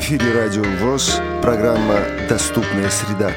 эфире Радио ВОЗ, программа «Доступная среда».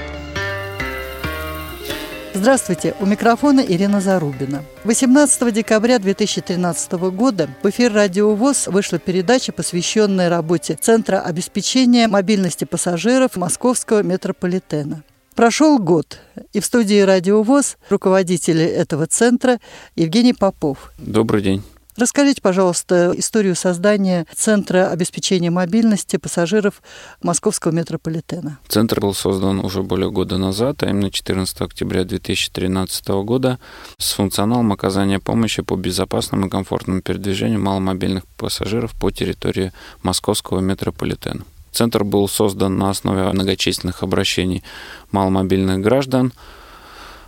Здравствуйте, у микрофона Ирина Зарубина. 18 декабря 2013 года в эфир «Радио ВОЗ» вышла передача, посвященная работе Центра обеспечения мобильности пассажиров Московского метрополитена. Прошел год, и в студии «Радио ВОЗ» руководитель этого центра Евгений Попов. Добрый день. Расскажите, пожалуйста, историю создания Центра обеспечения мобильности пассажиров Московского метрополитена. Центр был создан уже более года назад, а именно 14 октября 2013 года, с функционалом оказания помощи по безопасному и комфортному передвижению маломобильных пассажиров по территории Московского метрополитена. Центр был создан на основе многочисленных обращений маломобильных граждан –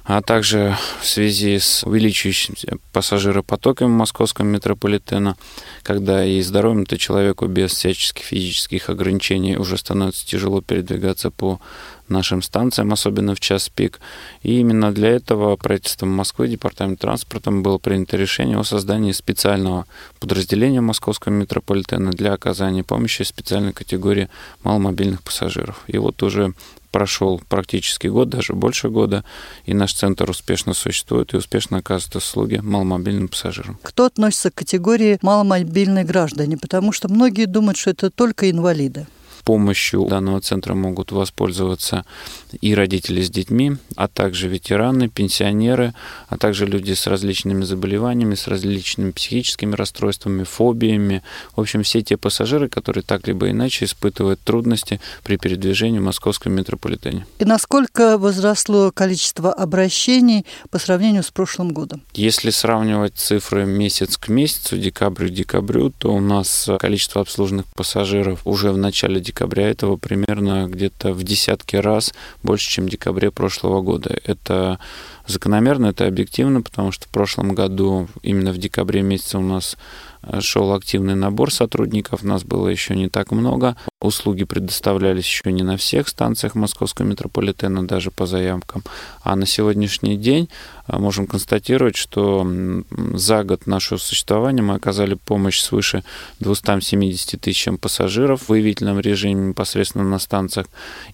а также в связи с увеличивающимся пассажиропотоками московского метрополитена, когда и здоровым-то человеку без всяческих физических ограничений уже становится тяжело передвигаться по нашим станциям, особенно в час пик. И именно для этого правительством Москвы, департамент транспорта было принято решение о создании специального подразделения московского метрополитена для оказания помощи специальной категории маломобильных пассажиров. И вот уже прошел практически год, даже больше года, и наш центр успешно существует и успешно оказывает услуги маломобильным пассажирам. Кто относится к категории маломобильные граждане? Потому что многие думают, что это только инвалиды помощью данного центра могут воспользоваться и родители с детьми, а также ветераны, пенсионеры, а также люди с различными заболеваниями, с различными психическими расстройствами, фобиями. В общем, все те пассажиры, которые так либо иначе испытывают трудности при передвижении в московском метрополитене. И насколько возросло количество обращений по сравнению с прошлым годом? Если сравнивать цифры месяц к месяцу, декабрь к декабрю, то у нас количество обслуженных пассажиров уже в начале декабря декабря этого примерно где-то в десятки раз больше, чем в декабре прошлого года. Это закономерно, это объективно, потому что в прошлом году именно в декабре месяце у нас шел активный набор сотрудников, нас было еще не так много, услуги предоставлялись еще не на всех станциях московского метрополитена, даже по заявкам. А на сегодняшний день э, можем констатировать, что за год нашего существования мы оказали помощь свыше 270 тысячам пассажиров в выявительном режиме непосредственно на станциях.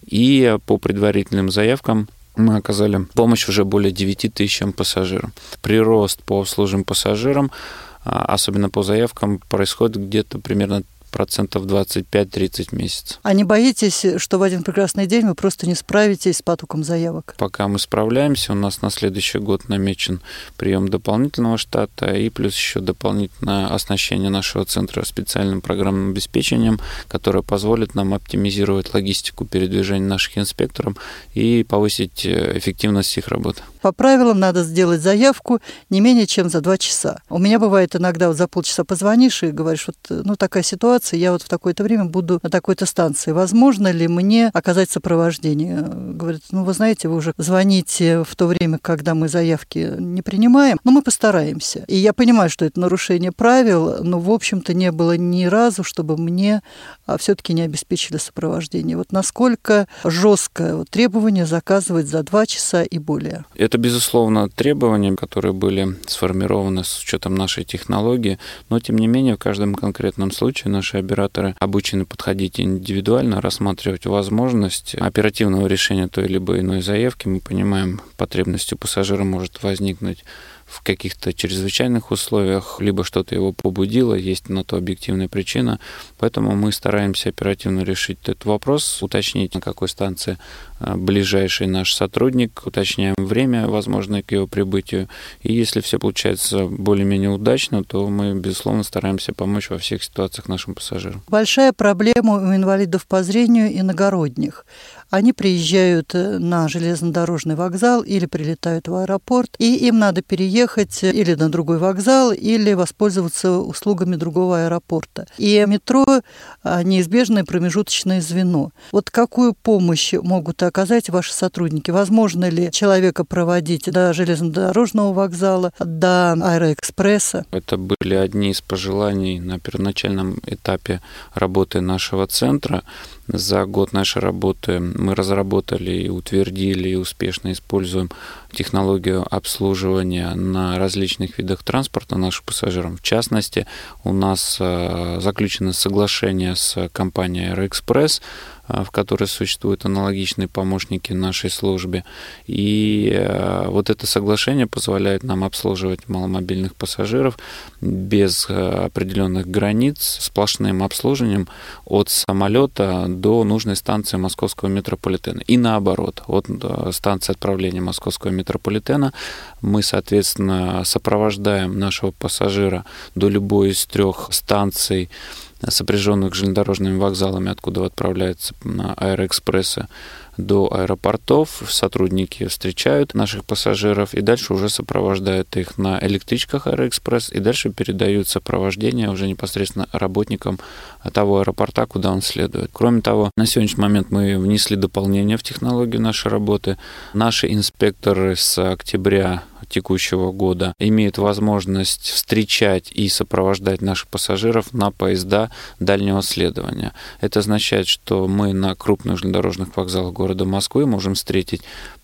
И по предварительным заявкам мы оказали помощь уже более 9 тысячам пассажирам. Прирост по обслуживаемым пассажирам, особенно по заявкам, происходит где-то примерно процентов 25-30 в месяц. А не боитесь, что в один прекрасный день вы просто не справитесь с потоком заявок? Пока мы справляемся, у нас на следующий год намечен прием дополнительного штата и плюс еще дополнительное оснащение нашего центра специальным программным обеспечением, которое позволит нам оптимизировать логистику передвижения наших инспекторов и повысить э, эффективность их работы. По правилам надо сделать заявку не менее чем за два часа. У меня бывает иногда вот за полчаса позвонишь и говоришь, вот ну такая ситуация, ситуации, я вот в такое-то время буду на такой-то станции. Возможно ли мне оказать сопровождение? Говорит, ну, вы знаете, вы уже звоните в то время, когда мы заявки не принимаем, но мы постараемся. И я понимаю, что это нарушение правил, но, в общем-то, не было ни разу, чтобы мне а, все-таки не обеспечили сопровождение. Вот насколько жесткое требование заказывать за два часа и более? Это, безусловно, требования, которые были сформированы с учетом нашей технологии, но, тем не менее, в каждом конкретном случае наши наши операторы обучены подходить индивидуально, рассматривать возможность оперативного решения той либо иной заявки. Мы понимаем, потребность у пассажира может возникнуть в каких-то чрезвычайных условиях, либо что-то его побудило, есть на то объективная причина. Поэтому мы стараемся оперативно решить этот вопрос, уточнить, на какой станции а, ближайший наш сотрудник, уточняем время, возможное к его прибытию. И если все получается более-менее удачно, то мы, безусловно, стараемся помочь во всех ситуациях нашим пассажирам. Большая проблема у инвалидов по зрению иногородних. Они приезжают э, на железнодорожный вокзал или прилетают в аэропорт, и им надо переехать или на другой вокзал, или воспользоваться услугами другого аэропорта. И метро а, – неизбежное промежуточное звено. Вот какую помощь могут оказать ваши сотрудники? Возможно ли человека проводить до железнодорожного вокзала, до аэроэкспресса? Это были одни из пожеланий на первоначальном этапе работы нашего центра. За год нашей работы мы разработали и утвердили и успешно используем технологию обслуживания на различных видах транспорта наших пассажиров. В частности, у нас э, заключено соглашение с компанией Аэроэкспресс в которой существуют аналогичные помощники нашей службе. И э, вот это соглашение позволяет нам обслуживать маломобильных пассажиров без э, определенных границ, сплошным обслуживанием от самолета до нужной станции московского метрополитена. И наоборот, от станции отправления московского метрополитена мы, соответственно, сопровождаем нашего пассажира до любой из трех станций сопряженных железнодорожными вокзалами, откуда отправляются на аэроэкспрессы до аэропортов. Сотрудники встречают наших пассажиров и дальше уже сопровождают их на электричках Аэроэкспресс и дальше передают сопровождение уже непосредственно работникам того аэропорта, куда он следует. Кроме того, на сегодняшний момент мы внесли дополнение в технологию нашей работы. Наши инспекторы с октября текущего года имеют возможность встречать и сопровождать наших пассажиров на поезда дальнего следования. Это означает, что мы на крупных железнодорожных вокзалах города Москвы можем встретить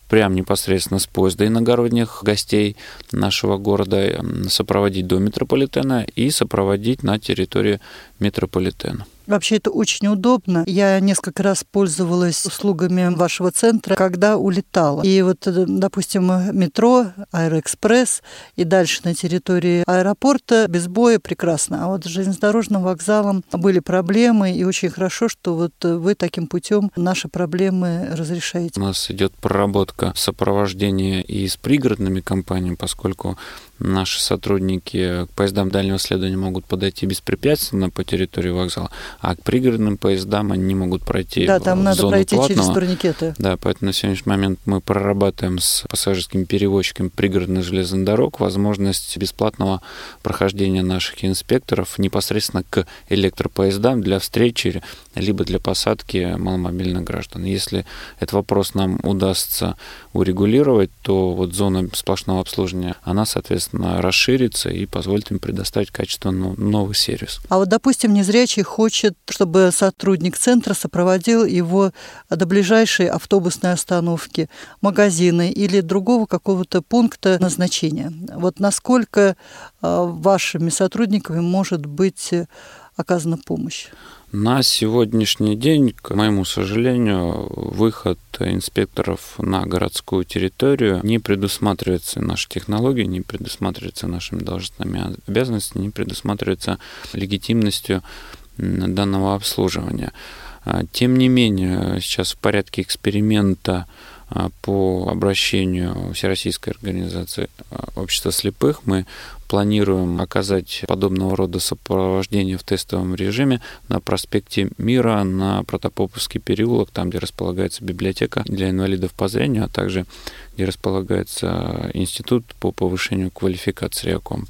прямо непосредственно с поезда иногородних гостей нашего города, сопроводить до метрополитена и сопроводить на территории метрополитена. Вообще это очень удобно. Я несколько раз пользовалась услугами вашего центра, когда улетала. И вот, э, допустим, метро, Аэроэкспресс и дальше на территории аэропорта без боя прекрасно. А вот с железнодорожным вокзалом были проблемы, и очень хорошо, что вот вы таким путем наши проблемы разрешаете. У нас идет проработка сопровождения и с пригородными компаниями, поскольку наши сотрудники к поездам дальнего следования могут подойти беспрепятственно по территории вокзала, а к пригородным поездам они не могут пройти Да, там надо зону пройти платного. через турникеты. Да, поэтому на сегодняшний момент мы прорабатываем с пассажирскими перевозчиками пригородных железных дорог возможность бесплатного прохождения наших инспекторов непосредственно к электропоездам для встречи либо для посадки маломобильных граждан. Если этот вопрос нам удастся урегулировать, то вот зона сплошного обслуживания, она, соответственно, расширится и позволит им предоставить качественно новый сервис. А вот, допустим, незрячий хочет, чтобы сотрудник центра сопроводил его до ближайшей автобусной остановки, магазина или другого какого-то пункта назначения. Вот насколько а, вашими сотрудниками может быть оказана помощь? На сегодняшний день, к моему сожалению, выход инспекторов на городскую территорию не предусматривается нашей технологией, не предусматривается нашими должностными обязанностями, не предусматривается легитимностью данного обслуживания. А, тем не менее, сейчас в порядке эксперимента а, по обращению Всероссийской организации а, общества слепых мы планируем оказать подобного рода сопровождение в тестовом режиме на проспекте Мира, на Протопоповский переулок, там, где располагается библиотека для инвалидов по зрению, а также где располагается институт по повышению квалификации РИАКОМ.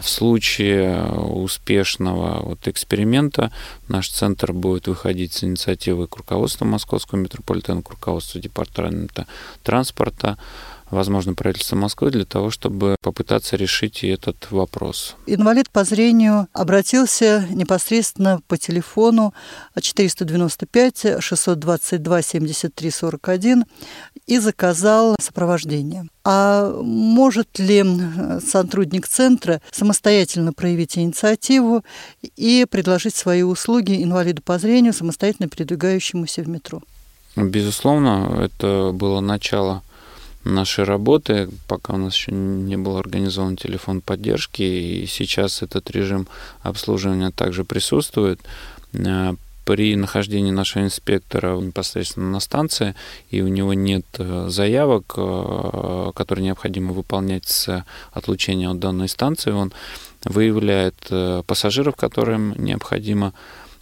В случае успешного вот эксперимента наш центр будет выходить с инициативой к руководству Московского метрополитена, к руководству департамента транспорта, возможно, правительство Москвы для того, чтобы попытаться решить и этот вопрос. Инвалид по зрению обратился непосредственно по телефону 495 622 73 41 и заказал сопровождение. А может ли сотрудник центра самостоятельно проявить инициативу и предложить свои услуги инвалиду по зрению, самостоятельно передвигающемуся в метро? Безусловно, это было начало нашей работы, пока у нас еще не был организован телефон поддержки, и сейчас этот режим обслуживания также присутствует. Э, при нахождении нашего инспектора непосредственно на станции, и у него нет э, заявок, э, которые необходимо выполнять с отлучения от данной станции, он выявляет пассажиров, которым необходимо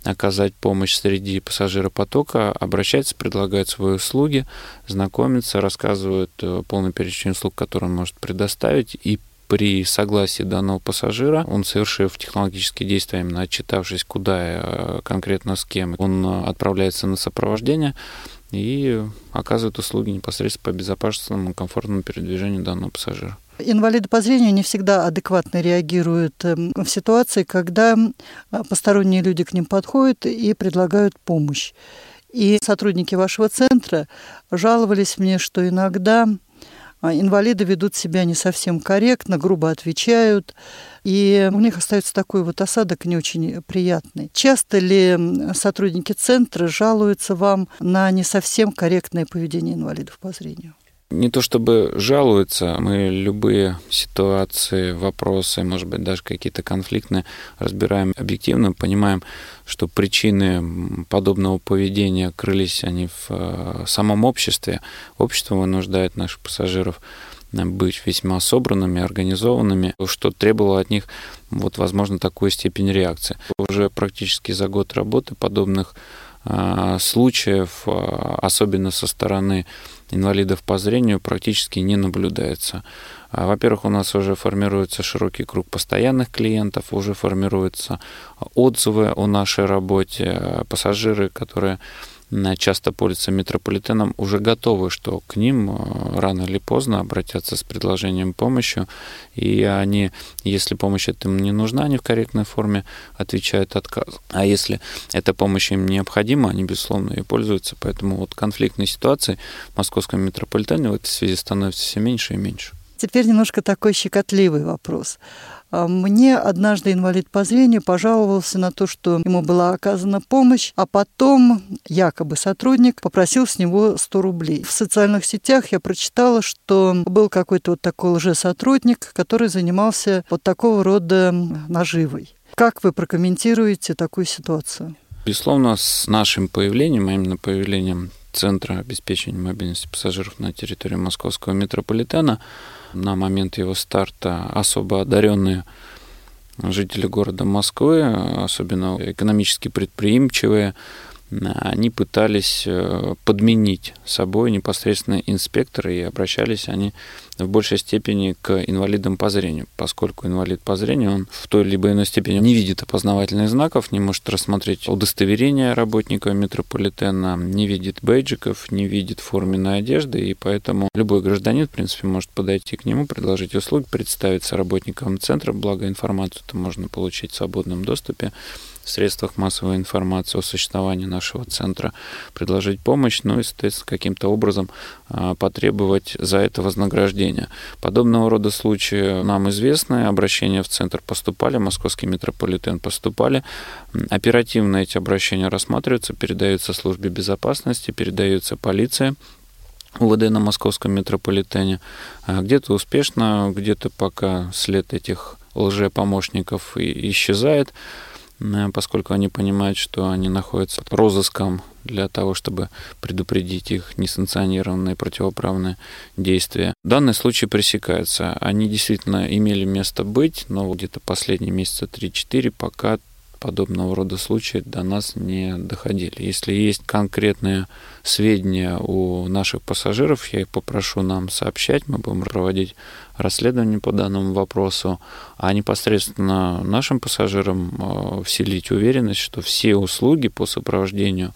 оказать помощь среди пассажиропотока, обращается, предлагает свои услуги, знакомится, рассказывает э, полный перечень услуг, которые он может предоставить, и при согласии данного пассажира, он совершив технологические действия, именно отчитавшись, куда э, конкретно с кем, он отправляется на сопровождение и оказывает услуги непосредственно по безопасному и комфортному передвижению данного пассажира. Инвалиды по зрению не всегда адекватно реагируют эм, в ситуации, когда посторонние люди к ним подходят и предлагают помощь. И сотрудники вашего центра жаловались мне, что иногда а, инвалиды ведут себя не совсем корректно, грубо отвечают, и у них остается такой вот осадок не очень приятный. Часто ли сотрудники центра жалуются вам на не совсем корректное поведение инвалидов по зрению? Не то чтобы жалуются, мы любые ситуации, вопросы, может быть, даже какие-то конфликтные разбираем объективно, понимаем, что причины подобного поведения крылись они в э, самом обществе. Общество вынуждает наших пассажиров быть весьма собранными, организованными, что требовало от них, вот, возможно, такую степень реакции. Уже практически за год работы подобных э, случаев, э, особенно со стороны инвалидов по зрению практически не наблюдается. А, во-первых, у нас уже формируется широкий круг постоянных клиентов, уже формируются отзывы о нашей работе, пассажиры, которые часто пользуются метрополитеном, уже готовы, что к ним э, рано или поздно обратятся с предложением помощи, и они, если помощь им не нужна, они в корректной форме отвечают отказ. А если эта помощь им необходима, они, безусловно, ее пользуются. Поэтому вот конфликтной ситуации в московском метрополитене в этой связи становится все меньше и меньше. Теперь немножко такой щекотливый вопрос. А, мне однажды инвалид по зрению пожаловался на то, что ему была оказана помощь, а потом якобы сотрудник попросил с него 100 рублей. В социальных сетях я прочитала, что был какой-то вот такой лжесотрудник, который занимался вот такого рода наживой. Как вы прокомментируете такую ситуацию? Безусловно, с нашим появлением, а именно появлением Центра обеспечения мобильности пассажиров на территории московского метрополитена, на момент его старта особо одаренные жители города Москвы, особенно экономически предприимчивые, они пытались э, подменить собой непосредственно инспектора, и обращались они в большей степени к инвалидам по зрению, поскольку инвалид по зрению, он в той либо иной степени не видит опознавательных знаков, не может рассмотреть удостоверения работника метрополитена, не видит бейджиков, не видит форменной одежды, и поэтому любой гражданин, в принципе, может подойти к нему, предложить услуги, представиться работникам центра, благо информацию-то можно получить в свободном доступе, в средствах массовой информации о существовании нашего центра, предложить помощь, ну и, соответственно, каким-то образом а, потребовать за это вознаграждения. Подобного рода случаи нам известны, обращения в центр поступали, московский метрополитен поступали, оперативно эти обращения рассматриваются, передаются службе безопасности, передаются полиции, УВД на московском метрополитене. А где-то успешно, где-то пока след этих лжепомощников исчезает. Э, поскольку они понимают, что они находятся под розыском для того, чтобы предупредить их несанкционированные противоправные действия. Данный случай пресекается. Они действительно имели место быть, но где-то последние месяца 3-4 пока подобного рода случаи до нас не доходили. Если есть конкретные сведения у наших пассажиров, я их попрошу нам сообщать, мы будем проводить расследование по данному вопросу, а непосредственно нашим пассажирам э, вселить уверенность, что все услуги по сопровождению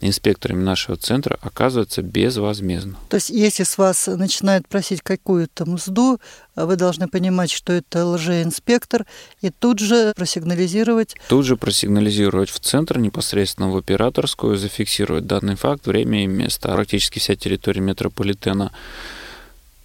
инспекторами нашего центра оказываются безвозмездно. То есть, если с вас начинают просить какую-то мзду, вы должны понимать, что это лжеинспектор, и тут же просигнализировать. Тут же просигнализировать в центр, непосредственно в операторскую, зафиксировать данный факт, время и место. Практически вся территория метрополитена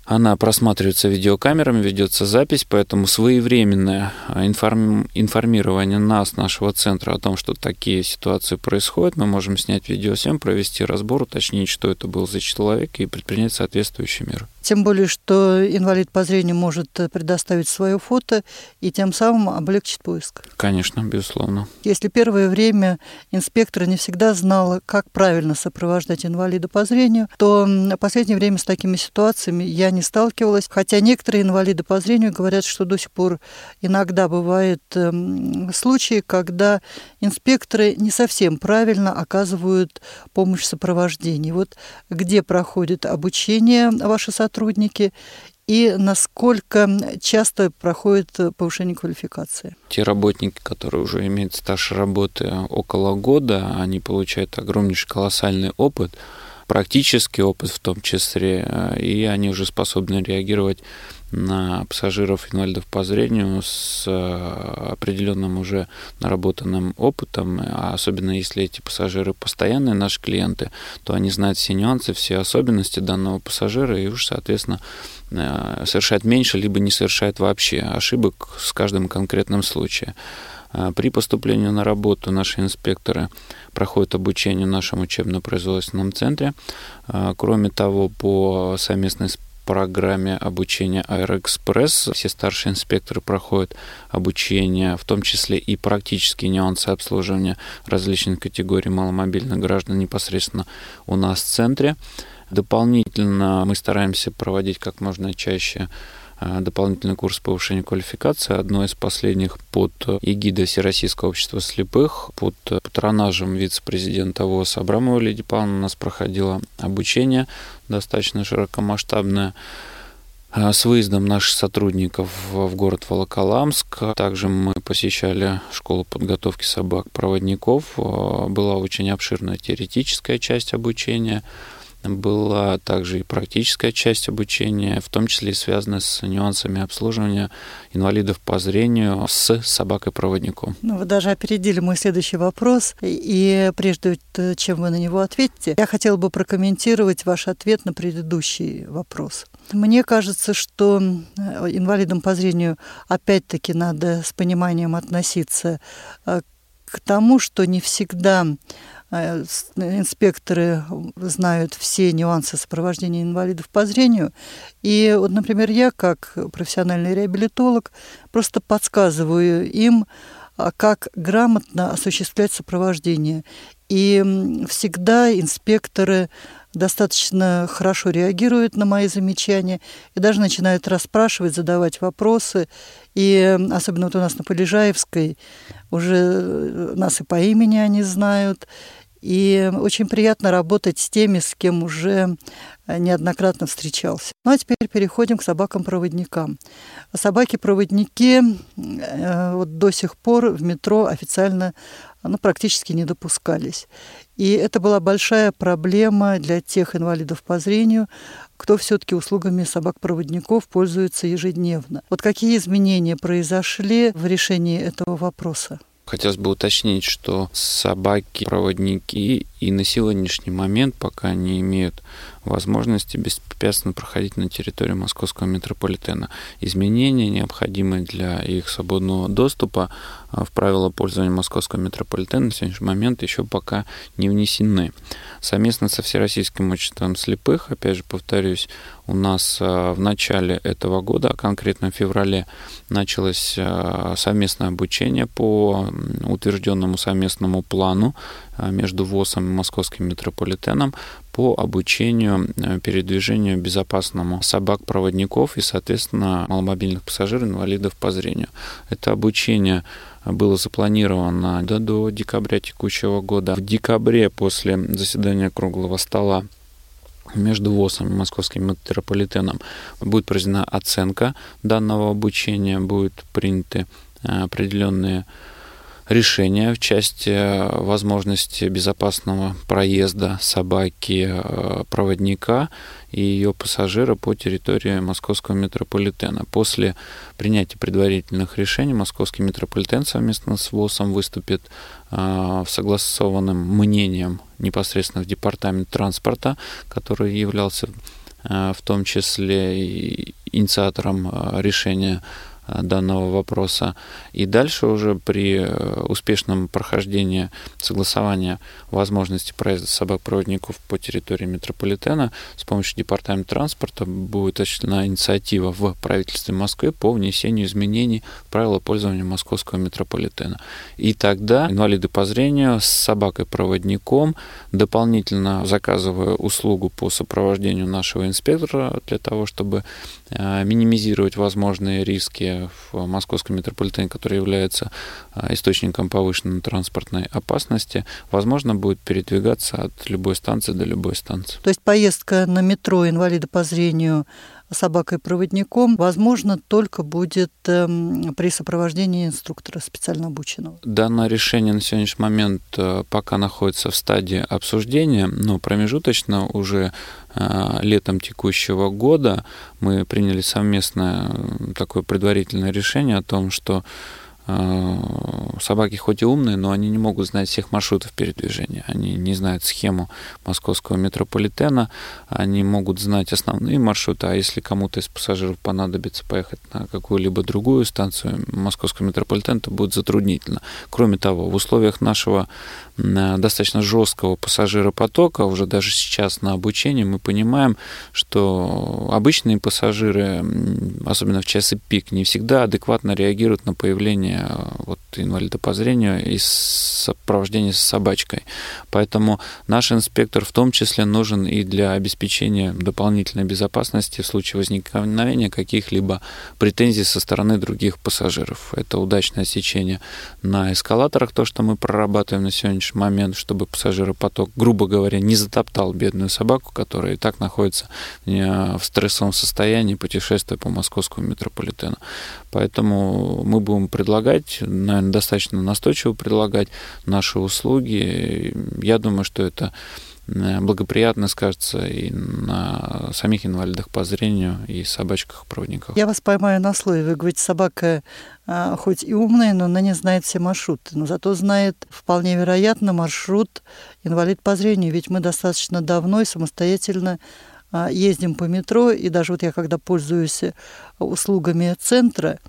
она просматривается видеокамерами, ведется запись, поэтому своевременное а, информ... информирование нас, нашего центра о том, что такие ситуации происходят, мы можем снять видеосъем, провести разбор, уточнить, что это был за человек и предпринять соответствующие меры. Тем более, что инвалид по зрению может предоставить свое фото и тем самым облегчить поиск. Конечно, безусловно. Если первое время инспектор не всегда знал, как правильно сопровождать инвалида по зрению, то в последнее время с такими ситуациями я не сталкивалась. Хотя некоторые инвалиды по зрению говорят, что до сих пор иногда бывают эм, случаи, когда инспекторы не совсем правильно оказывают помощь в сопровождении. Вот где проходит обучение ваши сотрудники, сотрудники и насколько часто проходит повышение квалификации? Те работники, которые уже имеют стаж работы около года, они получают огромнейший колоссальный опыт. Практический опыт в том числе, и они уже способны реагировать на пассажиров инвалидов по зрению с э, определенным уже наработанным опытом, а особенно если эти пассажиры постоянные наши клиенты, то они знают все нюансы, все особенности данного пассажира и уж, соответственно, э, совершают меньше, либо не совершают вообще ошибок с каждым конкретным случаем. Э, при поступлении на работу наши инспекторы проходят обучение в нашем учебно-производственном центре. Кроме того, по совместной программе обучения Аэроэкспресс. Все старшие инспекторы проходят обучение, в том числе и практические нюансы обслуживания различных категорий маломобильных граждан непосредственно у нас в центре. Дополнительно мы стараемся проводить как можно чаще дополнительный курс повышения квалификации, одно из последних под эгидой Всероссийского общества слепых, под патронажем вице-президента ВОЗ Абрамова Лидии Павловны у нас проходило обучение достаточно широкомасштабное э, с выездом наших сотрудников в город Волоколамск. Также мы посещали школу подготовки собак-проводников. Э, была очень обширная теоретическая часть обучения – была также и практическая часть обучения, в том числе и связанная с нюансами обслуживания инвалидов по зрению с собакой-проводником. Ну, вы даже опередили мой следующий вопрос. И прежде чем вы на него ответите, я хотела бы прокомментировать ваш ответ на предыдущий вопрос. Мне кажется, что инвалидам по зрению опять-таки надо с пониманием относиться э, к тому, что не всегда Э, инспекторы знают все нюансы сопровождения инвалидов по зрению. И вот, например, я, как профессиональный реабилитолог, просто подсказываю им, а, как грамотно осуществлять сопровождение. И всегда инспекторы достаточно хорошо реагируют на мои замечания и даже начинают расспрашивать, задавать вопросы. И особенно вот у нас на Полежаевской уже э, нас и по имени они знают. И очень приятно работать с теми, с кем уже э, неоднократно встречался. Ну а теперь переходим к собакам-проводникам. Собаки-проводники э, вот до сих пор в метро официально ну, практически не допускались. И это была большая проблема для тех инвалидов по зрению, кто все-таки услугами собак-проводников пользуется ежедневно. Вот какие изменения произошли в решении этого вопроса? Хотелось бы уточнить, что собаки-проводники и на сегодняшний момент пока не имеют возможности беспрепятственно проходить на территории московского метрополитена. Изменения, необходимые для их свободного доступа а, в правила пользования московского метрополитена на сегодняшний момент еще пока не внесены. Совместно со Всероссийским обществом слепых, опять же повторюсь, у нас а, в начале этого года, а конкретно в феврале, началось совместное обучение по утвержденному совместному плану между ВОЗом московским метрополитеном по обучению э, передвижению безопасному собак-проводников и, соответственно, маломобильных пассажиров, инвалидов по зрению. Это обучение было запланировано до, до декабря текущего года. В декабре после заседания круглого стола между ВОЗом и Московским метрополитеном будет произведена оценка данного обучения, будут приняты э, определенные решения в части э, возможности безопасного проезда собаки э, проводника и ее пассажира по территории московского метрополитена. После принятия предварительных решений московский метрополитен совместно с ВОЗом выступит э, в согласованным мнением непосредственно в департамент транспорта, который являлся в том числе инициатором решения данного вопроса. И дальше уже при э, успешном прохождении согласования возможности проезда собак-проводников по территории метрополитена с помощью департамента транспорта будет осуществлена инициатива в правительстве Москвы по внесению изменений в правила пользования московского метрополитена. И тогда инвалиды по зрению с собакой-проводником, дополнительно заказывая услугу по сопровождению нашего инспектора для того, чтобы э, минимизировать возможные риски в московском метрополитене, который является а, источником повышенной транспортной опасности, возможно будет передвигаться от любой станции до любой станции. То есть поездка на метро инвалида по зрению собакой-проводником, возможно, только будет эм, при сопровождении инструктора специально обученного. Данное решение на сегодняшний момент э, пока находится в стадии обсуждения, но промежуточно уже э, летом текущего года мы приняли совместное э, такое предварительное решение о том, что собаки хоть и умные, но они не могут знать всех маршрутов передвижения. Они не знают схему московского метрополитена, они могут знать основные маршруты, а если кому-то из пассажиров понадобится поехать на какую-либо другую станцию московского метрополитена, то будет затруднительно. Кроме того, в условиях нашего достаточно жесткого пассажиропотока, уже даже сейчас на обучении мы понимаем, что обычные пассажиры, особенно в часы пик, не всегда адекватно реагируют на появление э, вот, инвалида по зрению и сопровождения с собачкой. Поэтому наш инспектор в том числе нужен и для обеспечения дополнительной безопасности в случае возникновения каких-либо претензий со стороны других пассажиров. Это удачное сечение на эскалаторах, то, что мы прорабатываем на сегодняшний момент, чтобы пассажиропоток, грубо говоря, не затоптал бедную собаку, которая и так находится в стрессовом состоянии, путешествуя по московскому метрополитену. Поэтому мы будем предлагать, наверное, достаточно настойчиво предлагать наши услуги. Я думаю, что это Э, благоприятно скажется и на самих инвалидах по зрению и собачках-проводниках. Я вас поймаю на слове. Вы говорите, собака а, хоть и умная, но она не знает все маршруты. Но зато знает вполне вероятно маршрут инвалид по зрению. Ведь мы достаточно давно и самостоятельно а, ездим по метро. И даже вот я, когда пользуюсь услугами центра,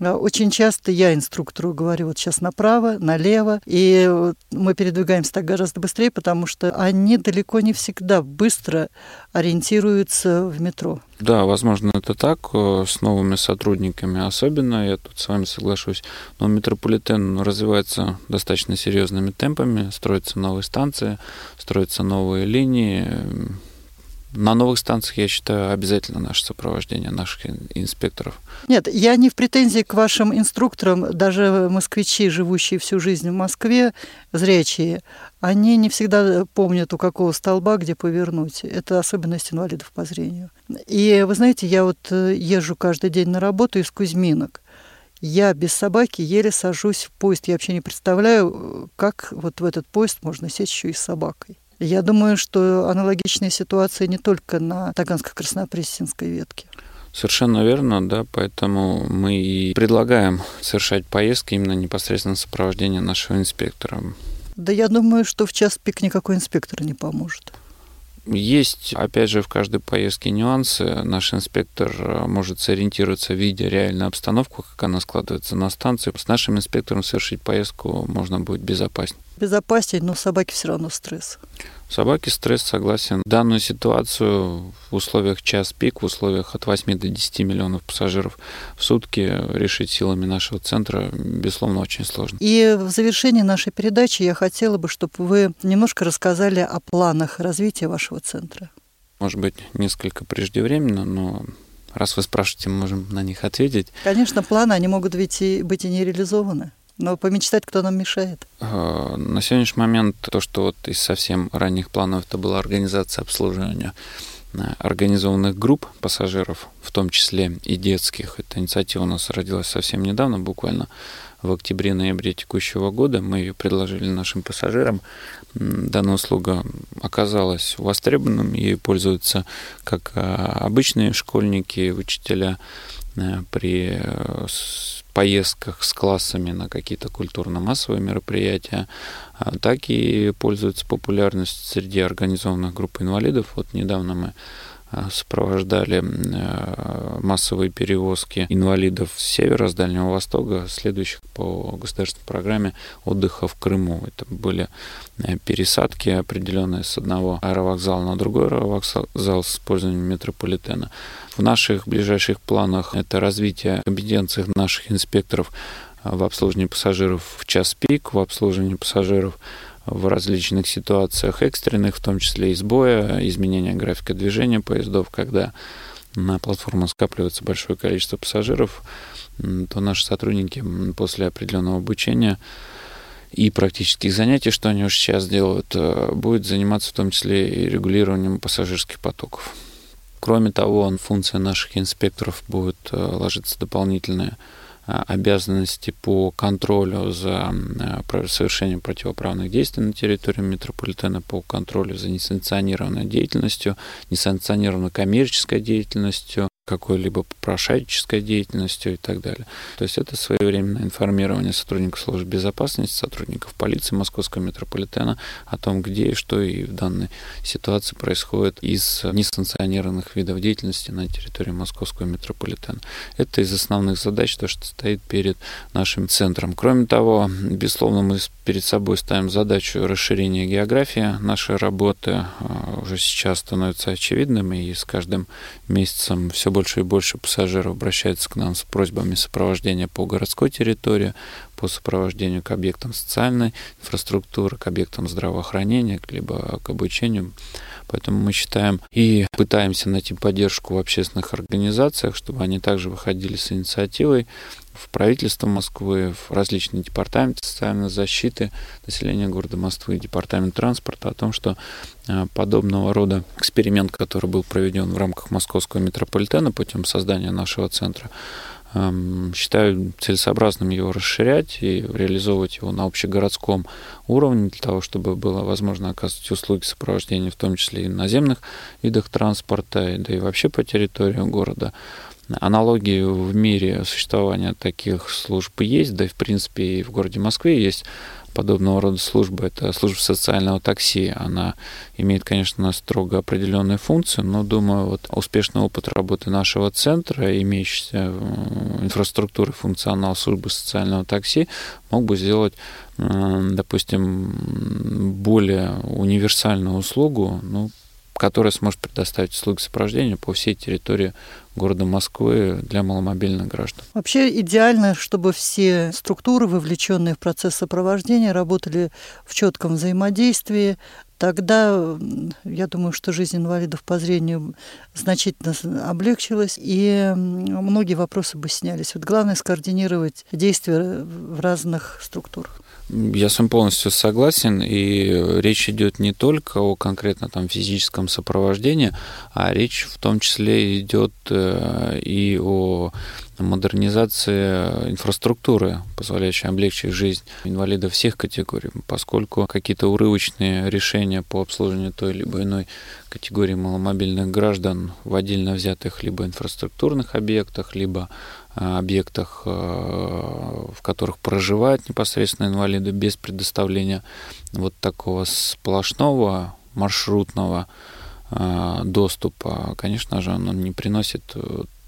очень часто я инструктору говорю, вот сейчас направо, налево, и мы передвигаемся так гораздо быстрее, потому что они далеко не всегда быстро ориентируются в метро. Да, возможно, это так, э, с новыми сотрудниками особенно, я тут с вами соглашусь. Но метрополитен развивается достаточно серьезными темпами, строятся новые станции, строятся новые линии, на новых станциях, я считаю, обязательно наше сопровождение наших инспекторов. Нет, я не в претензии к вашим инструкторам. Даже москвичи, живущие всю жизнь в Москве, зрячие, они не всегда помнят, у какого столба где повернуть. Это особенность инвалидов по зрению. И вы знаете, я вот э, езжу каждый день на работу из Кузьминок. Я без собаки еле сажусь в поезд. Я вообще не представляю, как вот в этот поезд можно сесть еще и с собакой. Я думаю, что аналогичная ситуация не только на Таганско-Краснопресненской ветке. Совершенно верно, да, поэтому мы и предлагаем совершать поездки именно непосредственно сопровождение нашего инспектора. Да я думаю, что в час пик никакой инспектор не поможет. Есть, опять же, в каждой поездке нюансы. Наш инспектор э, может сориентироваться, видя реальную обстановку, как она складывается на станции. С нашим инспектором совершить поездку можно будет безопаснее. Безопаснее, но собаке все равно стресс. Собаки стресс, согласен. Данную ситуацию в условиях час пик, в условиях от 8 до 10 миллионов пассажиров в сутки решить силами нашего центра, безусловно, очень сложно. И в завершении нашей передачи я хотела бы, чтобы вы немножко рассказали о планах развития вашего центра. Может быть, несколько преждевременно, но раз вы спрашиваете, мы можем на них ответить. Конечно, планы, они могут быть и, быть и не реализованы. Но помечтать кто нам мешает? А, на сегодняшний момент то, что вот из совсем ранних планов это была организация обслуживания э, организованных групп пассажиров, в том числе и детских. Эта инициатива у нас родилась совсем недавно, буквально в октябре-ноябре текущего года. Мы ее предложили нашим пассажирам. Данная услуга оказалась востребованным, ею пользуются как а, обычные школьники, учителя э, при э, поездках с классами на какие-то культурно-массовые мероприятия, а так и пользуются популярностью среди организованных групп инвалидов. Вот недавно мы сопровождали а, массовые перевозки инвалидов с севера, с Дальнего Востока, следующих по государственной программе отдыха в Крыму. Это были э, пересадки определенные с одного аэровокзала на другой аэровокзал с использованием метрополитена. В наших ближайших планах это развитие компетенций наших инспекторов в обслуживании пассажиров в час пик, в обслуживании пассажиров в различных ситуациях экстренных, в том числе и сбоя, изменения графика движения поездов, когда на платформу скапливается большое количество пассажиров, то наши сотрудники после определенного обучения и практических занятий, что они уже сейчас делают, э, будут заниматься в том числе и регулированием пассажирских потоков. Кроме того, функция наших инспекторов будет э, ложиться дополнительная обязанности по контролю за а, совершением противоправных действий на территории метрополитена, по контролю за несанкционированной деятельностью, несанкционированной коммерческой деятельностью, какой-либо попрошайческой деятельностью и так далее. То есть это своевременное информирование сотрудников службы безопасности, сотрудников полиции Московского метрополитена о том, где и что и в данной ситуации происходит из несанкционированных видов деятельности на территории Московского метрополитена. Это из основных задач, то, что стоит перед нашим центром. Кроме того, безусловно, мы перед собой ставим задачу расширения географии нашей работы. А, уже сейчас становится очевидным, и с каждым месяцем все больше больше и больше пассажиров обращаются к нам с просьбами сопровождения по городской территории, по сопровождению к объектам социальной инфраструктуры, к объектам здравоохранения, либо к обучению. Поэтому мы считаем и пытаемся найти поддержку в общественных организациях, чтобы они также выходили с инициативой в правительство Москвы, в различные департаменты социальной защиты населения города Москвы, департамент транспорта о том, что э, подобного рода эксперимент, который был проведен в рамках московского метрополитена путем создания нашего центра, считаю целесообразным его расширять и реализовывать его на общегородском уровне для того, чтобы было возможно оказывать услуги сопровождения, в том числе и наземных видах транспорта, да и вообще по территории города. Аналогии в мире существования таких служб есть, да и в принципе и в городе Москве есть подобного рода служба. Это служба социального такси. Она имеет, конечно, строго определенные функции, но, думаю, вот успешный опыт работы нашего центра, имеющийся э, инфраструктуры, функционал службы социального такси, мог бы сделать, э, допустим, более универсальную услугу, ну, которая сможет предоставить услуги сопровождения по всей территории города Москвы для маломобильных граждан. Вообще идеально, чтобы все структуры, вовлеченные в процесс сопровождения, работали в четком взаимодействии, тогда я думаю, что жизнь инвалидов по зрению значительно облегчилась, и многие вопросы бы снялись. Вот главное скоординировать действия в разных структурах. Я с вами полностью согласен, и речь идет не только о конкретно там физическом сопровождении, а речь в том числе идет э, и о модернизации инфраструктуры, позволяющей облегчить жизнь инвалидов всех категорий, поскольку какие-то урывочные решения по обслуживанию той либо иной категории маломобильных граждан в отдельно взятых либо инфраструктурных объектах, либо объектах, э, в которых проживают непосредственно инвалиды без предоставления вот такого сплошного маршрутного э, доступа, конечно же, он не приносит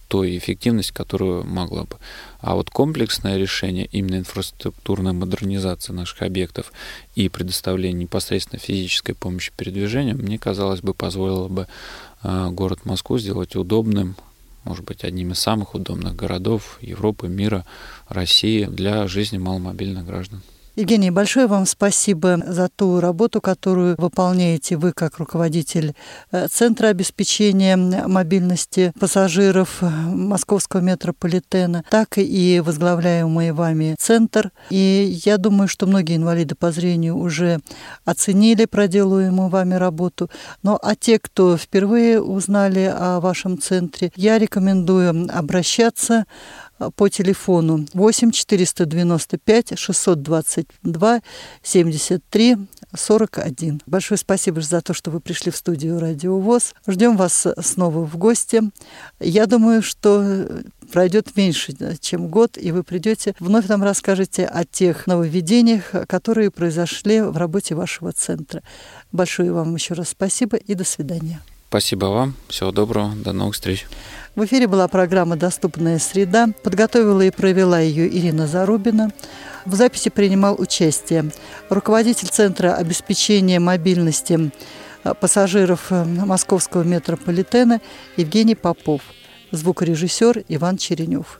той эффективности, которую могла бы. А вот комплексное решение именно инфраструктурной модернизации наших объектов и предоставление непосредственно физической помощи передвижению, мне казалось бы, позволило бы город Москву сделать удобным, может быть, одним из самых удобных городов Европы, мира, России для жизни маломобильных граждан. Евгений, большое вам спасибо за ту работу, которую выполняете вы как руководитель э, Центра обеспечения мобильности пассажиров Московского метрополитена, так и возглавляемый вами Центр. И я думаю, что многие инвалиды по зрению уже оценили проделываемую вами работу. Но а те, кто впервые узнали о вашем центре, я рекомендую обращаться по телефону 8 495 622 73 41. Большое спасибо за то, что вы пришли в студию Радио ВОЗ. Ждем вас снова в гости. Я думаю, что пройдет меньше, чем год, и вы придете, вновь нам расскажете о тех нововведениях, которые произошли в работе вашего центра. Большое вам еще раз спасибо и до свидания. Спасибо вам. Всего доброго. До новых встреч. В эфире была программа «Доступная среда». Подготовила и провела ее Ирина Зарубина. В записи принимал участие руководитель Центра обеспечения мобильности э, пассажиров э, московского метрополитена Евгений Попов, звукорежиссер Иван Черенев.